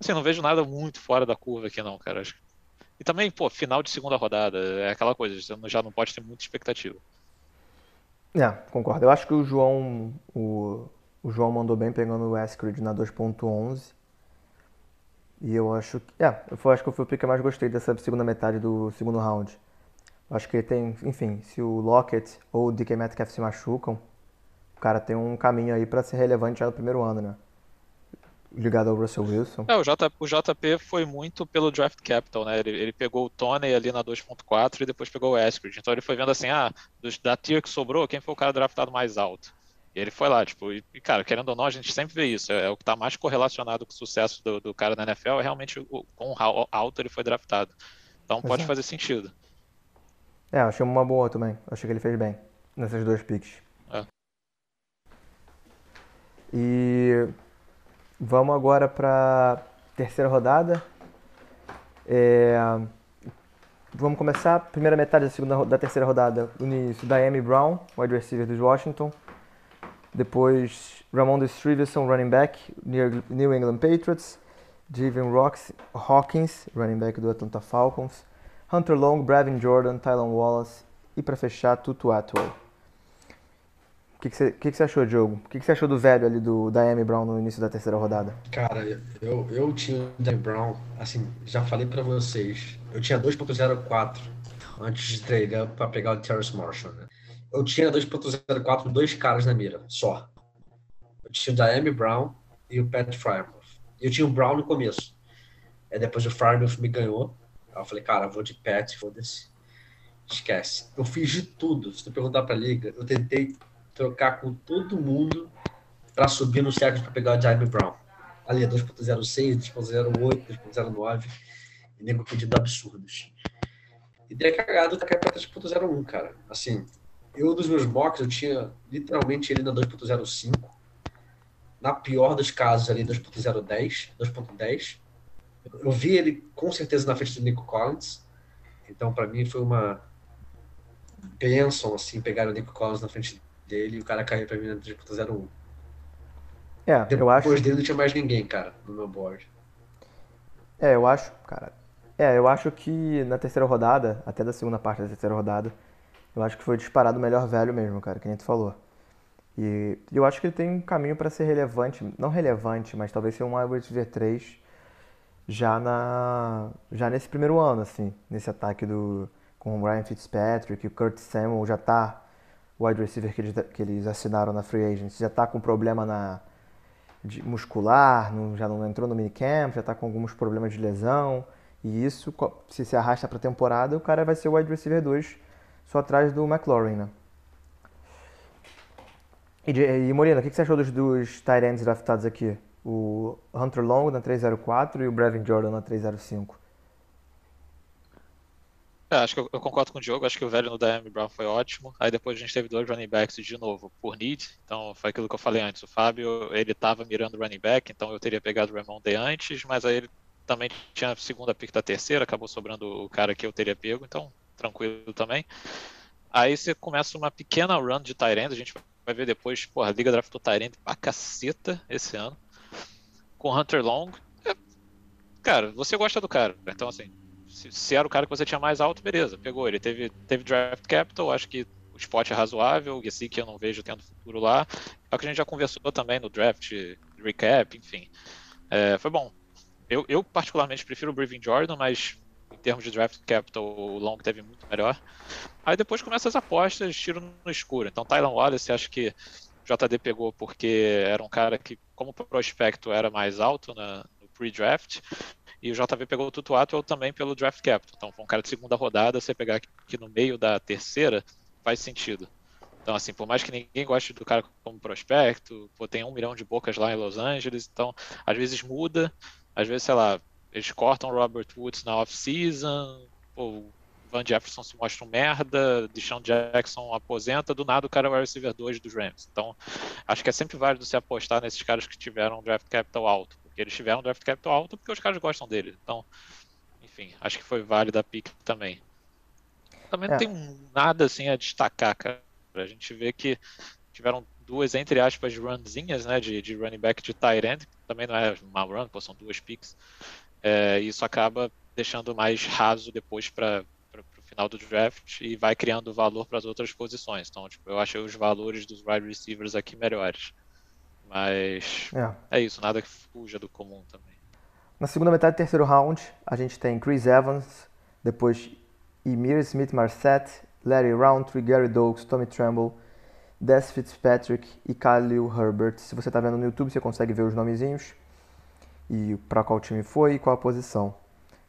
assim, não vejo nada muito fora da curva aqui não, cara. Acho E também, pô, final de segunda rodada, é aquela coisa, você já não pode ter muita expectativa. É, concordo. Eu acho que o João o, o João mandou bem pegando o Eskridge na 2.11. E eu acho que. É, eu acho que foi o pick que eu mais gostei dessa segunda metade do segundo round. Acho que ele tem, enfim, se o Lockett ou o DK Metcalf se machucam, o cara tem um caminho aí para ser relevante já no primeiro ano, né? Ligado ao Russell Wilson. É, o, J, o JP foi muito pelo draft capital, né? Ele, ele pegou o Tony ali na 2.4 e depois pegou o Eskridge. Então ele foi vendo assim, ah, dos, da tier que sobrou, quem foi o cara draftado mais alto? E ele foi lá, tipo, e, cara, querendo ou não, a gente sempre vê isso. É, é o que está mais correlacionado com o sucesso do, do, cara na NFL, é realmente o quão alto ele foi draftado. Então pode é. fazer sentido. É, achei uma boa também. Achei que ele fez bem nessas duas picks. É. E vamos agora para terceira rodada. É... Vamos começar a primeira metade da, segunda, da terceira rodada. O início da Amy Brown, wide receiver dos Washington. Depois Ramon Stevenson, running back, New England Patriots. Javen Hawkins, running back do Atlanta Falcons. Hunter Long, Brevin Jordan, Tylon Wallace e para fechar Tutu Atwell. O que, que, você, achou, Diogo? O que, que você achou do velho ali do, da Amy Brown no início da terceira rodada? Cara, eu, eu tinha o Amy Brown, assim, já falei para vocês, eu tinha 2.04 antes de treinar para pegar o Terrace Marshall, né? Eu tinha 2.04 dois caras na mira, só. Eu tinha o da Amy Brown e o Pat Frymouth. Eu tinha o Brown no começo. Aí depois o Frymouth me ganhou Aí eu falei, cara, vou de pet, foda-se. Esquece. Eu fiz de tudo. Se tu perguntar pra liga, eu tentei trocar com todo mundo para subir no certo para pegar o Jaime Brown. Ali, 2.06, 2.08, 2.09. E nego pedindo absurdos. E dei a cagada da pra 3.01, cara. Assim, eu dos meus mocks, eu tinha literalmente ele na 2.05. Na pior dos casos ali, 2.010, 2.10. Eu vi ele com certeza na frente do Nico Collins. Então, para mim, foi uma, pensam assim, pegaram o Nico Collins na frente dele e o cara caiu pra mim na 3.01. É, Depois eu acho. dele não tinha mais ninguém, cara, no meu board. É, eu acho, cara. É, eu acho que na terceira rodada, até da segunda parte da terceira rodada, eu acho que foi disparado o melhor velho mesmo, cara, que nem tu falou. E eu acho que ele tem um caminho pra ser relevante, não relevante, mas talvez ser um wide receiver 3 já na já nesse primeiro ano, assim, nesse ataque do com o Ryan Fitzpatrick, o Kurt Samuel já tá o wide receiver que eles, que eles assinaram na free agency, já tá com problema na de muscular, não- já não entrou no minicamp, já tá com alguns problemas de lesão. E isso, se se arrasta pra temporada, o cara vai ser o wide receiver 2, só atrás do McLaurin, né? E, e o que que você achou dos, dos tight ends draftados aqui? O Hunter Long na 304 e o Brevin Jordan na 305. É, acho que eu, eu concordo com o Diogo, acho que o velho no DM Brown foi ótimo. Aí depois a gente teve dois running backs de novo por need, então foi aquilo que eu falei antes. O Fábio, ele tava mirando running back, então eu teria pegado o Ramon de antes, mas aí ele também tinha a segunda pick da terceira, acabou sobrando o cara que eu teria pego, então tranquilo também. Aí você começa uma pequena run de Tyrant, a gente vai ver depois, porra, a Liga draftou Tyrant pra caceta esse ano. Com Hunter Long. É, cara, você gosta do cara, então assim, se, se era o cara que você tinha mais alto, beleza, pegou. Ele teve, teve draft capital, acho que o spot é razoável, e assim que eu não vejo tendo futuro lá. É o que a gente já conversou também no draft recap, enfim. É, foi bom. Eu, eu particularmente prefiro o Brevin Jordan, mas em termos de draft capital, o Long teve muito melhor. Aí depois começa as apostas, tiro no escuro. Então, Tylan Wallace, acho que JD pegou porque era um cara que, como prospecto, era mais alto na, no pre-draft. E o JV pegou o Tutu Atwell também pelo draft capital. Então, um cara de segunda rodada, você pegar aqui no meio da terceira, faz sentido. Então, assim, por mais que ninguém goste do cara como prospecto, pô, tem um milhão de bocas lá em Los Angeles, então, às vezes muda, às vezes, sei lá, eles cortam Robert Woods na off-season, Van Jefferson se mostra um merda, Deshaun Jackson aposenta, do nada o cara é o receiver 2 dos Rams. Então, acho que é sempre válido se apostar nesses caras que tiveram draft capital alto, porque eles tiveram draft capital alto porque os caras gostam dele. Então, enfim, acho que foi válida a pick também. Também não É. tem nada assim a destacar, cara. A gente vê que tiveram duas, entre aspas, runzinhas, né, de, de running back de tight end, que também não é uma run, pô, são duas picks. É, isso acaba deixando mais raso depois para final do draft e vai criando valor para as outras posições. Então, tipo, eu achei os valores dos wide receivers aqui melhores. Mas É. é isso, nada que fuja do comum também. Na segunda metade do terceiro round, a gente tem Chris Evans, depois Emir Smith Marset, Larry Roundtree, Gary Doakes, Tommy Tremble, Des Fitzpatrick e Khalil Herbert. Se você está vendo no YouTube, você consegue ver os nomezinhos e para qual time foi e qual a posição.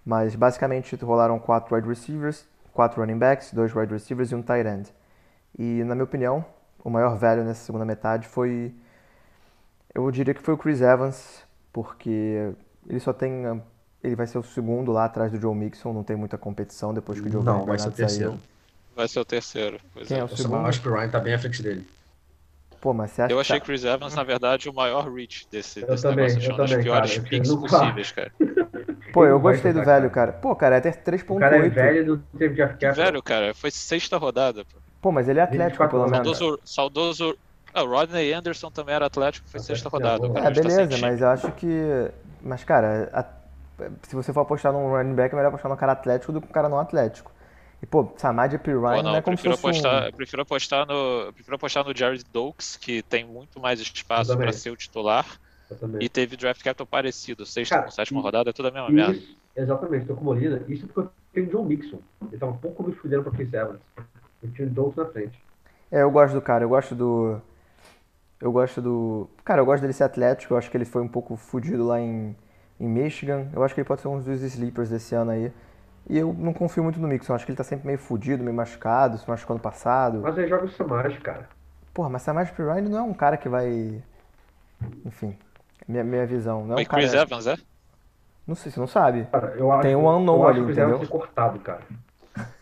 Mas basicamente rolaram quatro wide receivers, quatro running backs, dois wide receivers e um tight end. E na minha opinião, o maior velho nessa segunda metade foi eu diria que foi o Chris Evans, porque ele só tem. Ele vai ser o segundo lá atrás do Joe Mixon, não tem muita competição depois que o Joe Não, vai ser o terceiro. saiu. Vai ser o terceiro. pois Quem é. é o Eu segundo? acho que o Ryan tá bem à frente dele. Pô, mas você acha Eu que achei tá- Chris Evans, na verdade, o maior reach desse, Eu desse também, negócio. eu uma das também, piores cara. Eu picks possíveis, cara. Pô, eu gostei do velho, cara. Pô, cara, é até O cara é 3.8. velho e teve draft Que capital. velho, cara. Foi sexta rodada, pô. Pô, mas ele é atlético, 24 pelo menos. Saudoso, saudoso. Ah, o Rodney Anderson também era atlético, foi Tá sexta certo, rodada. é, É, cara tá beleza, sem mas eu acho que. Mas, cara, a- se você for apostar num running back, é melhor apostar num cara atlético do que um cara não atlético. E, pô, Samad P. Pô, Ryan não, não é como se prefiro fosse apostar, um. eu prefiro apostar no, prefiro apostar no Jared Dokes, que tem muito mais espaço para ser o titular Também. e teve draft capital parecido, sexta Cara, com sétima e- rodada, é tudo a mesma merda. Isso, exatamente, tô com Molina. Isso porque eu tenho o John Mixon. Ele tá um pouco me fudendo pra Chris Evans. Eu tinha o Douglas na frente. É, eu gosto do cara, eu gosto do. Eu gosto do. Cara, eu gosto dele ser atlético, eu acho que ele foi um pouco fudido lá em, em Michigan. Eu acho que ele pode ser um dos sleepers desse ano aí. E eu não confio muito no Mixon, acho que ele tá sempre meio fudido, meio machucado, se machucou ano passado. Mas ele joga o Samaj, cara. Porra, mas Samaj P. Ryan não é um cara que vai. Enfim, minha, minha visão. Não é um Foi Chris cara. Evans, é? Não sei, você não sabe. Cara, eu acho, Tem um unknown eu acho ali, entendeu? foi cortado, cara.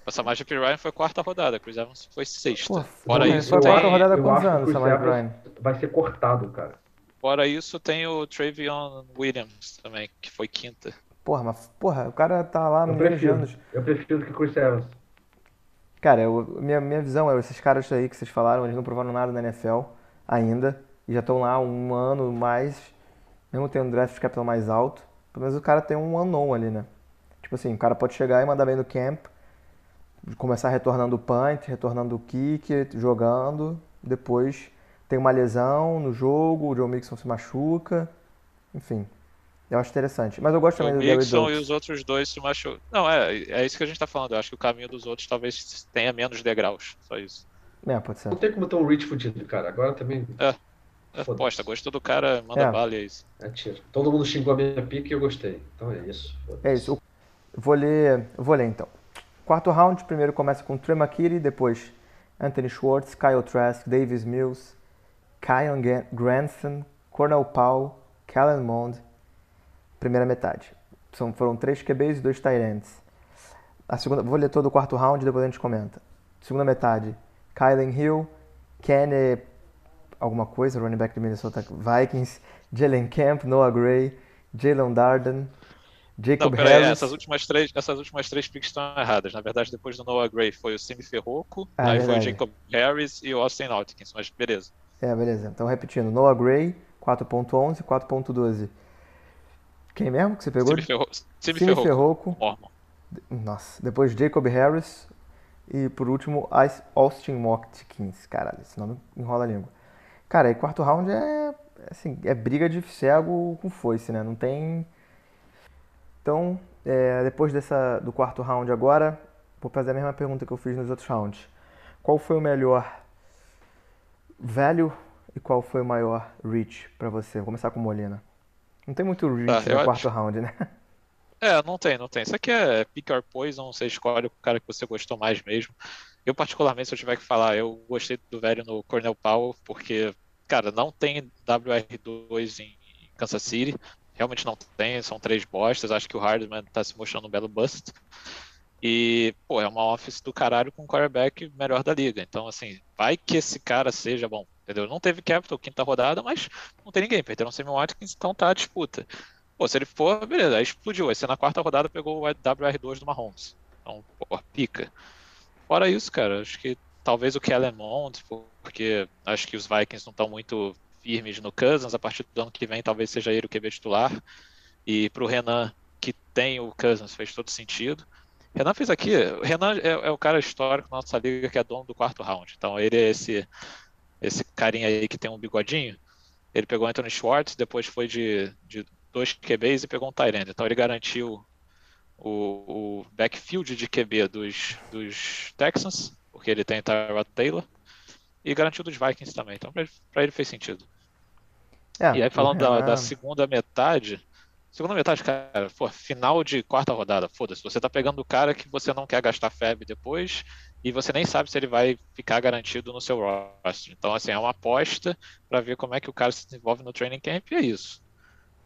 O Samaj P. Ryan foi quarta rodada, Chris Evans foi sexta. Pô, Fora isso, foi tem, quarta rodada quantos acho que o anos, Samaj Ryan? vai ser cortado, cara. fora isso, tem o Travion Williams também, que foi quinta. Porra, mas porra, o cara tá lá Eu milhões de prefiro. anos. Eu prefiro que o Chris Evans. Cara, eu, minha, minha visão é, esses caras aí que vocês falaram, eles não provaram nada na NFL ainda, e já estão lá um ano mais, mesmo tendo um draft capital mais alto, pelo menos o cara tem um unknown ali, né? Tipo assim, o cara pode chegar e mandar bem no camp, começar retornando o punt, retornando o kick, jogando, depois tem uma lesão no jogo, o Joe Mixon se machuca, enfim. Eu acho interessante. Mas eu gosto também o do Gary Mixon e os outros dois se machucam. Não, é, é isso que a gente tá falando. Eu acho que o caminho dos outros talvez tenha menos degraus. Só isso. É, pode ser. Não tem como ter um Rich fudido, cara. Agora também É. Aposta, gostou do cara, manda É. bala e é isso. é tiro. Todo mundo xingou a minha pique e eu gostei. Então é isso. É isso. Eu Vou ler, eu vou ler então. Quarto round, primeiro começa com Trey McKitty, depois Anthony Schwartz, Kyle Trask, Davis Mills, Kyle Ga- Granson, Cornell Powell, Kellen Mond. Primeira metade. São, foram três QBs e dois tight ends. A segunda, vou ler todo o quarto round, depois a gente comenta. Segunda metade, Kylen Hill, Kenny alguma coisa, running back do Minnesota Vikings, Jalen Camp, Noah Gray, Jalen Darden, Não, Jacob peraí, Harris. essas últimas três, essas últimas três picks estão erradas. Na verdade, depois do Noah Gray foi o Simi Ferroco, Ah, aí foi o verdade. Jacob Harris e o Austin Atkins, mas beleza. É, beleza. Então, repetindo. Noah Gray, 4.11, 4.12. Quem mesmo que você pegou? Simi Ferroco. Mormon. Nossa. Depois Jacob Harris. E por último, Austin Watkins. Caralho, esse nome enrola a língua. Cara, e quarto round é, assim, é briga de cego com foice, né? Não tem... Então, é, depois dessa, do quarto round agora, vou fazer a mesma pergunta que eu fiz nos outros rounds. Qual foi o melhor value e qual foi o maior reach pra você? Vou começar com Molina. Não tem muito reach eu no acho- quarto round, né? É, não tem, não tem. Isso aqui é pick or poison, você escolhe o cara que você gostou mais mesmo. Eu, particularmente, se eu tiver que falar, eu gostei do velho no Cornell Powell, porque, cara, não tem WR2 em Kansas City. Realmente não tem, são três bostas. Acho que o Hardman tá se mostrando um belo bust. E, pô, é uma office do caralho com o quarterback melhor da liga. Então, assim, vai que esse cara seja bom, entendeu? Não teve capital quinta rodada, mas não tem ninguém. Perderam o Sammy Watkins, então tá a disputa. Pô, se ele for, beleza, aí explodiu. Aí você na quarta rodada pegou o WR2 do Mahomes. Então, pô, pica. Fora isso, cara, acho que talvez o Kellen Mond, porque acho que os Vikings não estão muito firmes no Cousins. A partir do ano que vem, talvez seja ele o QB titular. E pro Renan, que tem o Cousins, fez todo sentido. Renan fez aqui. O Renan é, é o cara histórico da nossa liga que é dono do quarto round. Então ele é esse, esse carinha aí que tem um bigodinho. Ele pegou Anthony Schwartz, depois foi de, de dois QBs e pegou um Tyrande. Então ele garantiu o, o backfield de QB dos, dos Texans, porque ele tem Tyrod Taylor, e garantiu dos Vikings também. Então pra ele, fez sentido. É, E aí falando da, Renan- da segunda metade, segunda metade, cara, pô, final de quarta rodada, foda-se, você tá pegando o cara que você não quer gastar FAB depois e você nem sabe se ele vai ficar garantido no seu roster. Então, assim, é uma aposta para ver como é que o cara se desenvolve no training camp e é isso.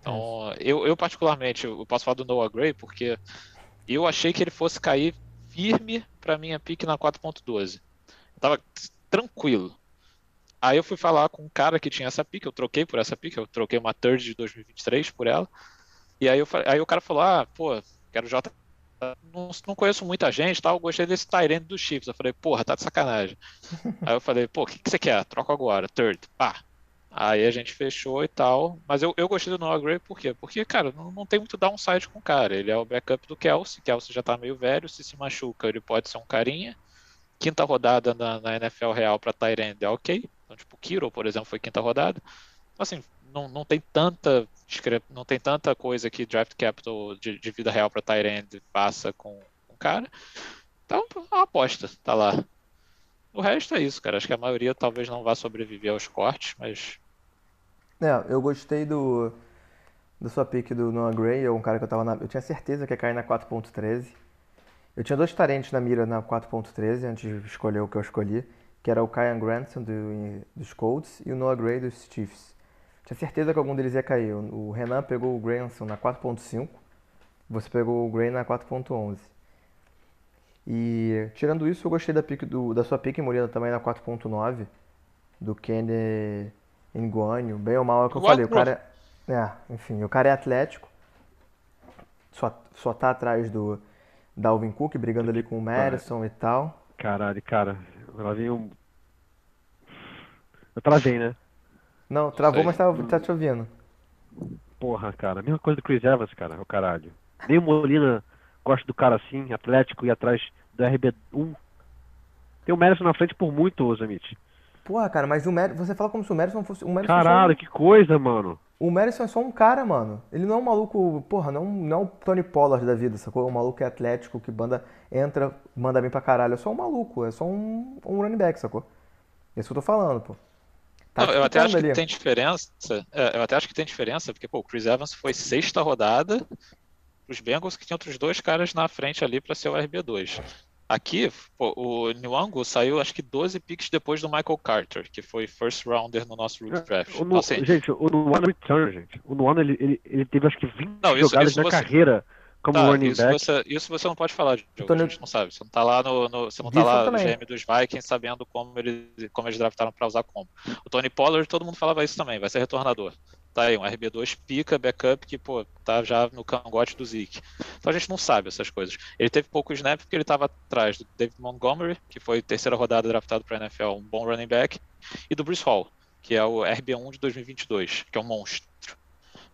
Então, eu, eu particularmente, eu posso falar do Noah Gray porque eu achei que ele fosse cair firme para minha pick na 4.12. Eu tava tranquilo. Aí eu fui falar com um cara que tinha essa pick, eu troquei por essa pick, eu troquei uma third de 2023 por ela. E aí, eu, aí o cara falou: Ah, pô, quero J. Não, não conheço muita gente, tal, gostei desse Tyrande dos Chiefs. Eu falei, porra, tá de sacanagem. aí eu falei, pô, o que, que você quer? Troca agora, third, pá. Aí a gente fechou e tal. Mas eu, eu gostei do Noah Gray por quê? Porque, cara, não, não tem muito downside com o cara. Ele é o backup do Kelsey. Kelsey já tá meio velho. Se se machuca, ele pode ser um carinha. Quinta rodada na, na NFL real pra Tyrande é ok. Então, tipo, Kiro, por exemplo, foi quinta rodada. Então, assim, não, não tem tanta não tem tanta coisa que draft capital de, de vida real pra Tyrande passa com o cara. Então, é uma aposta, tá lá. O resto é isso, cara. Acho que a maioria talvez não vá sobreviver aos cortes, mas É, eu gostei do da sua pick do Noah Gray, é um cara que eu tava na, eu tinha certeza que ia cair na 4.13. Eu tinha dois tarentes na mira na 4.13 antes de escolher o que eu escolhi, que era o Kyan Granson do, dos Colts e o Noah Gray dos Chiefs. Tinha certeza que algum deles ia cair. O, Renan pegou o Granson na 4.5, você pegou o Gray na 4.11. E tirando isso, eu gostei da, pick do, da sua pick Molina também na 4.9, do Kenny Nguanho. Bem ou mal é o que eu falei. O cara é, é, enfim, o cara é atlético, só, só tá atrás do Dalvin Cook, brigando ali com o Madison e tal. Caralho, cara. Lá vem um. Eu travei, né? Não, travou, mas tá, tá te ouvindo. Porra, cara. Mesma coisa do Chris Evans, cara. O caralho. Nem o Molina gosta do cara assim, atlético, e atrás do RB1. Tem o Madison na frente por muito, Zamit. Porra, cara, mas o Mer... você fala como se o Madison fosse. O Madison Caralho, que coisa, mano. O Madison é só um cara, mano. Ele não é um maluco, porra, não, não é o Tony Pollard da vida, sacou? Um maluco que é atlético, que banda, entra, manda bem pra caralho. É só um maluco, é só um, um running back, sacou? É isso que eu tô falando, pô. Tá Não, eu até acho disputando que ali. tem diferença. é, eu até acho que tem diferença, porque pô, o Chris Evans foi sexta rodada os Bengals que tinham outros dois caras na frente ali para ser o RB2. Aqui, pô, o Nwango saiu acho que 12 picks depois do Michael Carter, que foi first rounder no nosso rookie draft. O Então, Nu- assim, Gente, o Nuano Return, gente. O ele, ele, ele teve acho que 20 Não, isso- jogadas isso na você- carreira como tá, running isso, back. você, isso você não pode falar, Diogo, tô a no- gente não sabe. Você não tá lá no, no- você não tá lá no. GM dos Vikings sabendo como, ele, como eles draftaram para usar como. O Tony Pollard, todo mundo falava isso também, vai ser retornador. Tá aí, um RB2 pica, backup, que, pô, tá já no cangote do Zeke. Então a gente não sabe essas coisas. Ele teve pouco snap porque ele estava atrás do David Montgomery, que foi terceira rodada draftado para NFL, um bom running back, e do Bruce Hall, que é o RB1 de 2022, que é um monstro.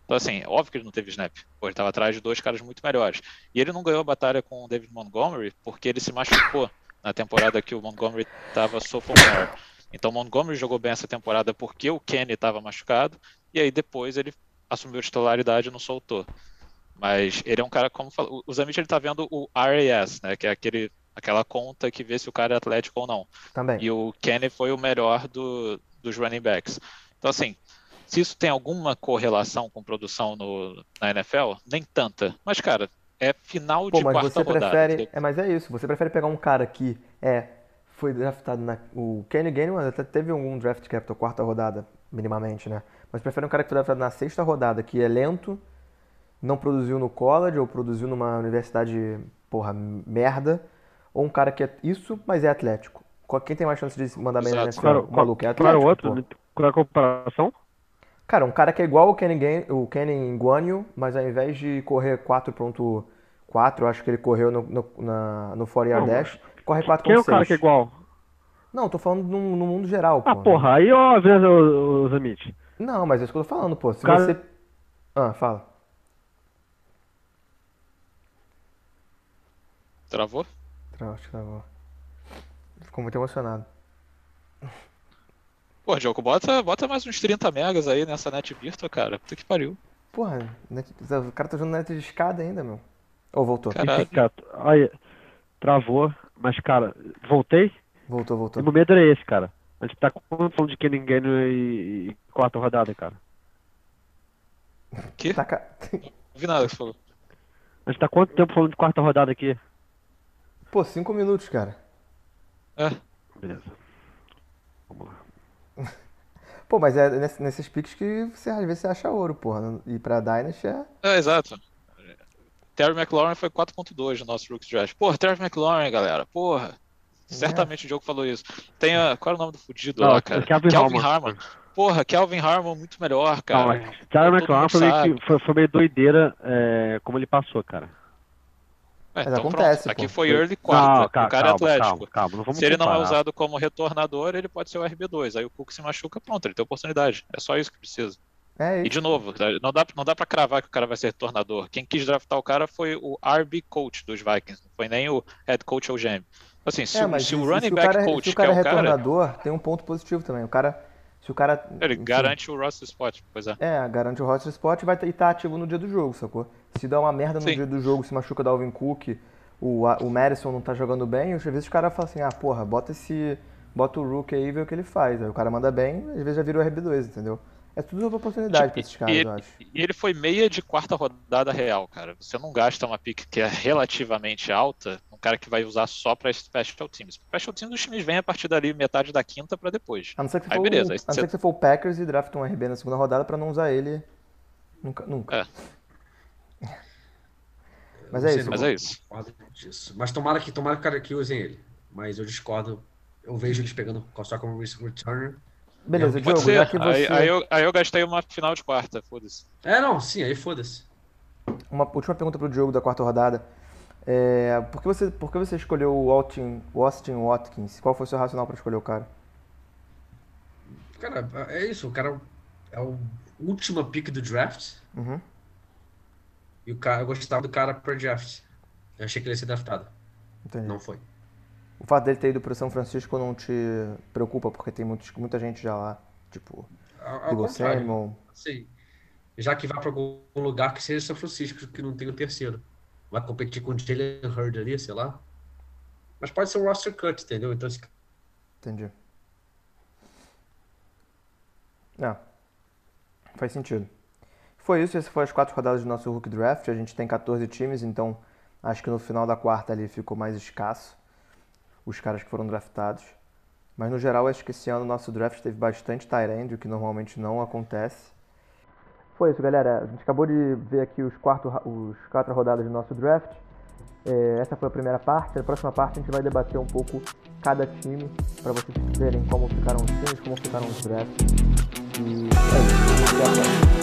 Então, assim, óbvio que ele não teve snap. Pô, ele estava atrás de dois caras muito melhores. E ele não ganhou a batalha com o David Montgomery porque ele se machucou na temporada que o Montgomery estava sophomore. Então, o Montgomery jogou bem essa temporada porque o Kenny estava machucado. E aí, depois, ele assumiu a titularidade e não soltou. Mas ele é um cara, como falou, o Zamit ele tá vendo o RAS, né? Que é aquele, aquela conta que vê se o cara é atlético ou não. Também. E o Kenny foi o melhor do, dos running backs. Então, assim, se isso tem alguma correlação com produção no, na NFL, nem tanta. Mas, cara, é final Pô, de mas quarta você rodada. prefere. É, mas é isso. Você prefere pegar um cara que é. Foi draftado na. O Kenny Gainwell até teve algum draft capital quarta rodada, minimamente, né? Mas prefere um cara que foi draftado na sexta rodada, que é lento, não produziu no college ou produziu numa universidade, porra, merda. Ou um cara que é isso, mas é atlético. Qual- Quem tem mais chance de mandar bem na. NFL? Qual, O maluco é atlético, outro? pô. Qual é a comparação? Cara, um cara que é igual o Kenny, Gain, o Kenny Guanyu, mas ao invés de correr 4.4, eu acho que ele correu no, no, na, no 40 yard Não, dash, corre 4.6. Quem é o cara que é igual? Não, tô falando no, no mundo geral, pô. Ah, porra, aí ó, vê o, o Zamit. Não, mas é isso que eu tô falando, pô. Se Cara- você... Ah, fala. Travou? Tra- Acho que bom. Ficou muito emocionado. Pô, Diogo, bota, bota mais uns 30 megas aí nessa net virtual, cara. Puta que pariu. Porra, net- o cara tá jogando net de escada ainda, meu. Ou voltou? Caralho. Cara, aí, travou, mas cara, voltei Voltou, e voltou. meu medo era esse, cara. A gente tá falando de que ninguém e, e quarta rodada, cara. Que? Tá ca- Não vi nada que você falou. A gente tá quanto tempo falando de quarta rodada aqui? Pô, cinco minutos, cara. É, Beleza. Vamos lá. Pô, mas é ness- nesses picks que você às vezes você acha ouro, porra. E pra Dynasty é... é exato. Terry McLaurin foi 4.2 no nosso Rookie Draft. Porra, Terry McLaurin, galera. Porra. Certamente o Diogo falou isso. Tem a... Qual é o nome do fudido Não, lá, cara? Calvin Harmon. Harmon. Porra, Kelvin Harmon muito melhor, cara. todo McLaurin mundo foi meio, que, foi, foi meio doideira é, como ele passou, cara. É, Mas então acontece, pronto. Aqui foi early Não, quarta. ca- o cara é calma, atlético. calma, calma, não vamos Se ele não é comparar. usado como retornador, ele pode ser o RB2. Aí o Cook se machuca, pronto, ele tem oportunidade. É só isso que precisa. É E isso. de novo, não dá, não dá pra cravar que o cara vai ser retornador. Quem quis draftar o cara foi o RB coach dos Vikings, não foi nem o head coach ou GM. Assim, se, É, o- mas se o running se o back cara, coach se o cara é o cara, retornador, tem um ponto positivo também. O cara, se o cara, ele enfim, garante o roster spot. Pois é. É, garante o roster spot e vai estar tá ativo no dia do jogo, sacou? Se dá uma merda no Sim. dia do jogo, se machuca o Dalvin Cook, o, o Madison não tá jogando bem, às vezes o cara fala assim, ah, porra, bota esse. Bota o Rook aí e vê o que ele faz. Aí o cara manda bem, às vezes já vira o RB2, entendeu? É tudo uma oportunidade pra esses caras, e, eu acho. e ele foi meia de quarta rodada real, cara. Você não gasta uma pick que é relativamente alta, cara que vai usar só pra special teams. Special teams dos times vem a partir dali metade da quinta pra depois. A não ser que você Aí for, beleza, aí a não você- ser que você for o Packers e drafta um RB na segunda rodada pra não usar ele nunca. nunca. É. Mas é sei isso. Mas é isso. Mas tomara que, tomara que o cara que usem ele. Mas eu discordo. Eu vejo eles pegando só como returner. Beleza, Diogo, já que Aí, você. aí eu, aí eu gastei uma final de quarta, foda-se. É, não, sim, aí foda-se. Uma última pergunta pro Diogo da quarta rodada. É, por, que você, por que você escolheu o Austin, o Austin Watkins? Qual foi o seu racional para escolher o cara? Cara, é isso. O cara é o última pick do draft. Uhum. E o cara, eu gostava do cara per draft. Eu achei que ele ia ser draftado. Entendi. Não foi. O fato dele ter ido pro São Francisco não te preocupa, porque tem muitos, muita gente já lá. Tipo, Ao. Sim. Já que vai para algum lugar que seja São Francisco, que não tem o terceiro. Vai competir com o Jalen Hurd ali, sei lá. Mas pode ser um roster cut, entendeu? Então, esse Entendi. É. Faz sentido. Foi isso, essas foram as quatro rodadas do nosso Rookie Draft. A gente tem 14 times, então acho que no final da quarta ali ficou mais escasso os caras que foram draftados. Mas no geral, acho que esse ano o nosso draft teve bastante tight o que normalmente não acontece. Foi isso, galera. A gente acabou de ver aqui os, quarto, os quatro rodadas do nosso draft. É, essa foi a primeira parte. Na próxima parte a gente vai debater um pouco cada time, para vocês verem como ficaram os times, como ficaram os drafts. E é isso. Até a próxima.